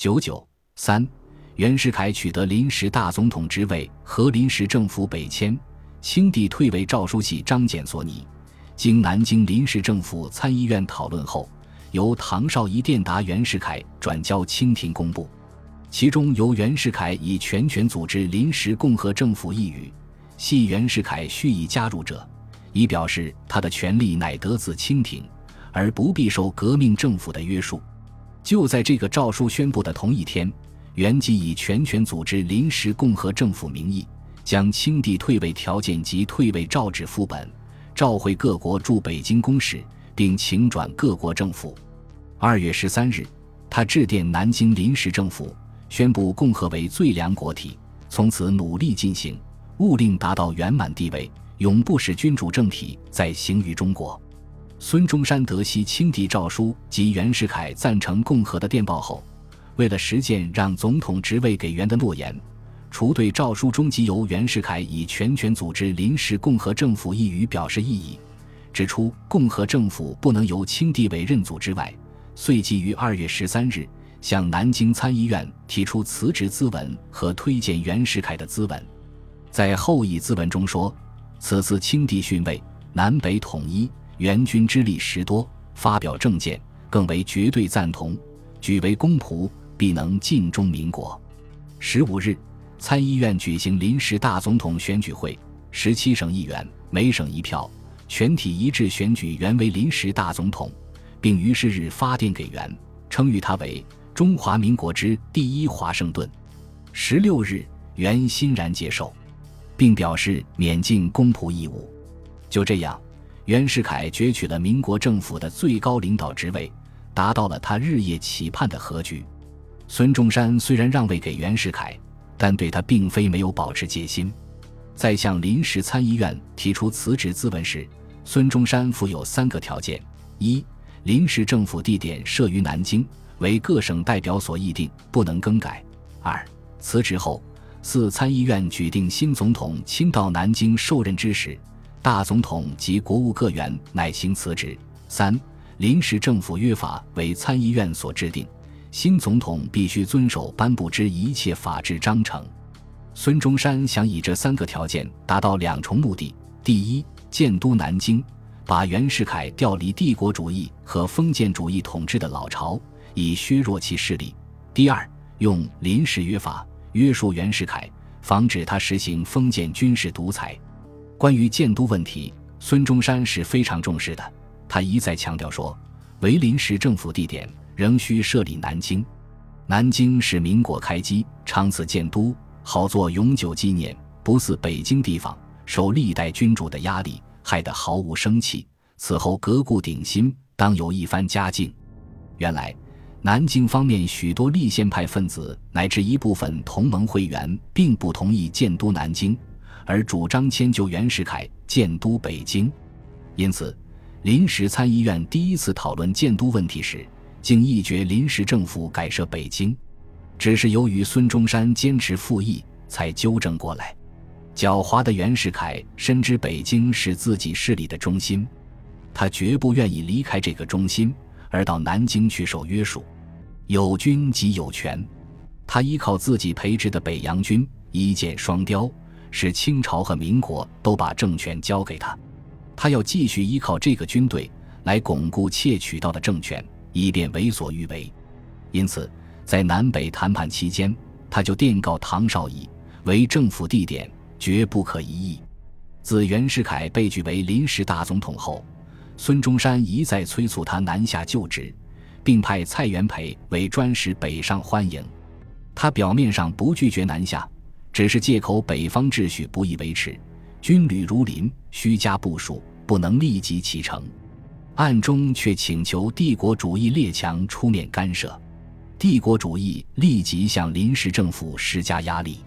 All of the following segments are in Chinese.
九九三，袁世凯取得临时大总统职位和临时政府北迁，清帝退位诏书系张謇所拟，经南京临时政府参议院讨论后，由唐绍仪电达袁世凯，转交清廷公布。其中由袁世凯以全权组织临时共和政府一语，系袁世凯蓄意加入者，以表示他的权力乃得自清廷，而不必受革命政府的约束。就在这个诏书宣布的同一天，袁即以全权组织临时共和政府名义，将清帝退位条件及退位诏旨副本，召回各国驻北京公使，并请转各国政府。二月十三日，他致电南京临时政府。宣布共和为最良国体，从此努力进行，务令达到圆满地位，永不使君主政体再行于中国。孙中山得悉清帝诏书及袁世凯赞成共和的电报后，为了实践让总统职位给袁的诺言，除对诏书中即由袁世凯以全权组织临时共和政府一语表示异议，指出共和政府不能由清帝委任组织外，遂即于二月十三日。向南京参议院提出辞职咨文和推荐袁世凯的咨文，在后议咨文中说：“此次清帝逊位，南北统一，援军之力实多，发表政见，更为绝对赞同，举为公仆，必能尽忠民国。”十五日，参议院举行临时大总统选举会，十七省议员每省一票，全体一致选举袁为临时大总统，并于是日发电给袁，称誉他为。中华民国之第一华盛顿，十六日，袁欣然接受，并表示免尽公仆义务。就这样，袁世凯攫取了民国政府的最高领导职位，达到了他日夜期盼的和局。孙中山虽然让位给袁世凯，但对他并非没有保持戒心。在向临时参议院提出辞职咨文时，孙中山附有三个条件：一、临时政府地点设于南京。为各省代表所议定，不能更改。二、辞职后，四参议院举定新总统亲到南京受任之时，大总统及国务各员乃行辞职。三、临时政府约法为参议院所制定，新总统必须遵守颁布之一切法制章程。孙中山想以这三个条件达到两重目的：第一，建都南京，把袁世凯调离帝国主义和封建主义统治的老巢。以削弱其势力。第二，用临时约法约束袁世凯，防止他实行封建军事独裁。关于建都问题，孙中山是非常重视的。他一再强调说，为临时政府地点，仍需设立南京。南京是民国开基，长此建都，好做永久纪念，不似北京地方受历代君主的压力，害得毫无生气。此后革故鼎新，当有一番佳境。原来。南京方面许多立宪派分子乃至一部分同盟会员，并不同意建都南京，而主张迁就袁世凯建都北京。因此，临时参议院第一次讨论建都问题时，竟议决临时政府改设北京。只是由于孙中山坚持复议，才纠正过来。狡猾的袁世凯深知北京是自己势力的中心，他绝不愿意离开这个中心。而到南京去受约束，有军即有权。他依靠自己培植的北洋军，一箭双雕，使清朝和民国都把政权交给他。他要继续依靠这个军队来巩固窃取到的政权，以便为所欲为。因此，在南北谈判期间，他就电告唐绍仪，为政府地点绝不可移议。自袁世凯被举为临时大总统后。孙中山一再催促他南下就职，并派蔡元培为专使北上欢迎。他表面上不拒绝南下，只是借口北方秩序不易维持，军旅如林，虚加部署，不能立即启程。暗中却请求帝国主义列强出面干涉。帝国主义立即向临时政府施加压力。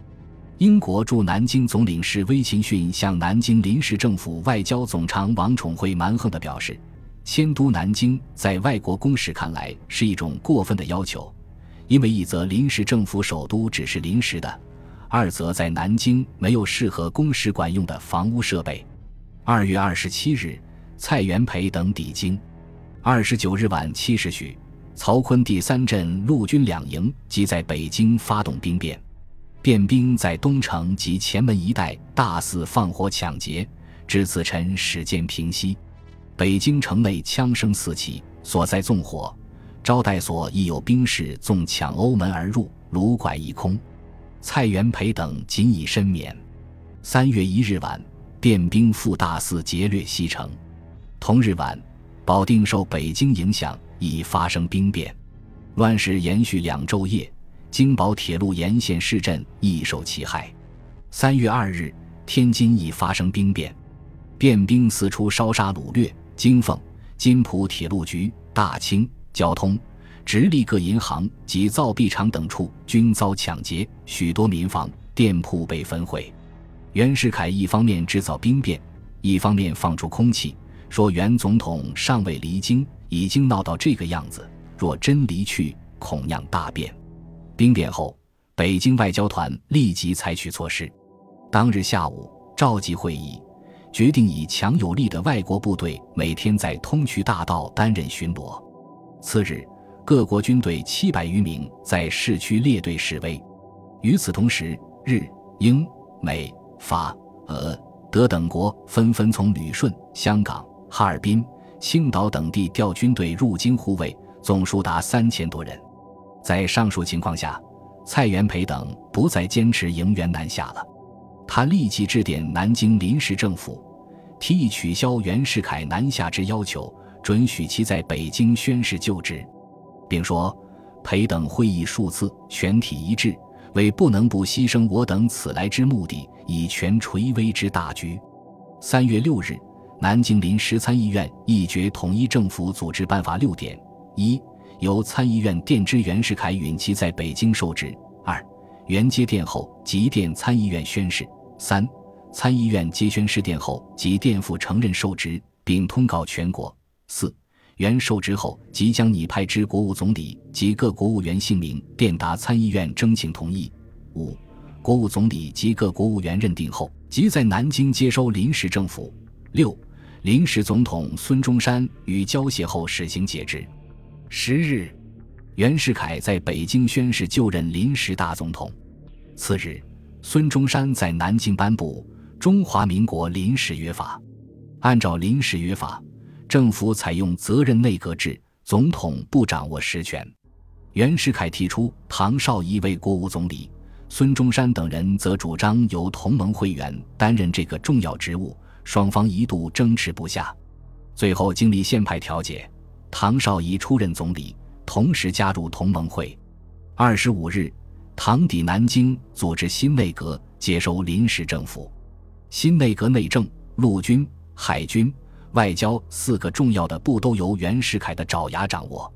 英国驻南京总领事威勤逊向南京临时政府外交总长王宠惠蛮横地表示：“迁都南京，在外国公使看来是一种过分的要求，因为一则临时政府首都只是临时的，二则在南京没有适合公使馆用的房屋设备。”二月二十七日，蔡元培等抵京。二十九日晚七时许，曹锟第三镇陆军两营即在北京发动兵变，变兵在东城及前门一带大肆放火抢劫，至此辰始见平息。北京城内枪声四起，所在纵火，招待所亦有兵士纵抢欧门而入，卢拐一空。蔡元培等仅以身免。三月一日晚，变兵复大肆劫掠西城。同日晚，保定受北京影响，已发生兵变，乱世延续两昼夜。京宝铁路沿线市镇亦受其害。三月二日，天津已发生兵变，变兵四处烧杀掳掠，京凤、金浦铁路局、大清、交通、直隶各银行及造币厂等处均遭抢劫，许多民房、店铺被焚毁。袁世凯一方面制造兵变，一方面放出空气，说袁总统尚未离京，已经闹到这个样子，若真离去，恐酿大变。兵变后，北京外交团立即采取措施，当日下午召集会议，决定以强有力的外国部队每天在通衢大道担任巡逻。次日，各国军队七百余名在市区列队示威。与此同时，日、英、美。法、俄、德等国纷纷从旅顺、香港、哈尔滨、青岛等地调军队入京护卫，总数达三千多人。在上述情况下，蔡元培等不再坚持迎袁南下了。他立即致电南京临时政府，提议取消袁世凯南下之要求，准许其在北京宣誓就职，并说：“培等会议数次，全体一致。”为不能不牺牲我等此来之目的，以全垂危之大局。三月六日，南京临时参议院议决统一政府组织办法六点：一、由参议院电知袁世凯允其在北京受职；二、原接电后即电参议院宣誓；三、参议院接宣誓电后即电复承认受职，并通告全国；四。原受职后，即将拟派之国务总理及各国务员姓名电达参议院征请同意。五、国务总理及各国务员认定后，即在南京接收临时政府。六、临时总统孙中山与交协后实行解职。十日，袁世凯在北京宣誓就任临时大总统。次日，孙中山在南京颁布《中华民国临时约法》，按照临时约法。政府采用责任内阁制，总统不掌握实权。袁世凯提出唐绍仪为国务总理，孙中山等人则主张由同盟会员担任这个重要职务，双方一度争执不下。最后经历宪派调解，唐绍仪出任总理，同时加入同盟会。二十五日，唐抵南京，组织新内阁，接收临时政府。新内阁内政、陆军、海军。外交四个重要的部都由袁世凯的爪牙掌握，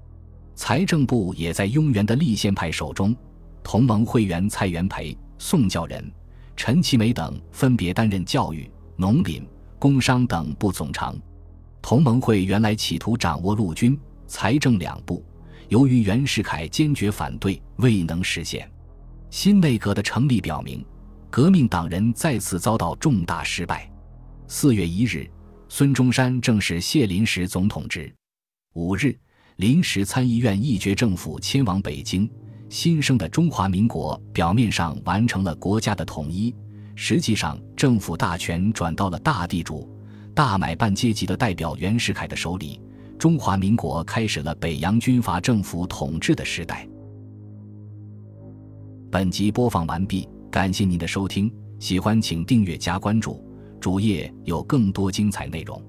财政部也在雍元的立宪派手中。同盟会员蔡元培、宋教仁、陈其美等分别担任教育、农林、工商等部总长。同盟会原来企图掌握陆军、财政两部，由于袁世凯坚决反对，未能实现。新内阁的成立表明，革命党人再次遭到重大失败。四月一日。孙中山正式卸临时总统职。五日，临时参议院议决政府迁往北京。新生的中华民国表面上完成了国家的统一，实际上政府大权转到了大地主、大买办阶级的代表袁世凯的手里。中华民国开始了北洋军阀政府统治的时代。本集播放完毕，感谢您的收听，喜欢请订阅加关注。主页有更多精彩内容。